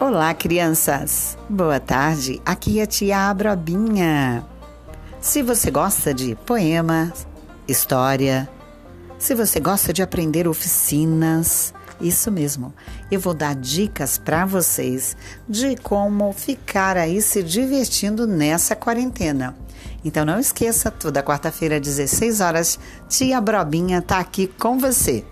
Olá, crianças! Boa tarde, aqui é a tia Abrobinha. Se você gosta de poema, história, se você gosta de aprender oficinas, isso mesmo, eu vou dar dicas para vocês de como ficar aí se divertindo nessa quarentena. Então não esqueça, toda quarta-feira, às 16 horas, tia Brobinha está aqui com você.